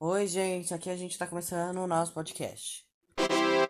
Oi, gente, aqui a gente está começando o nosso podcast.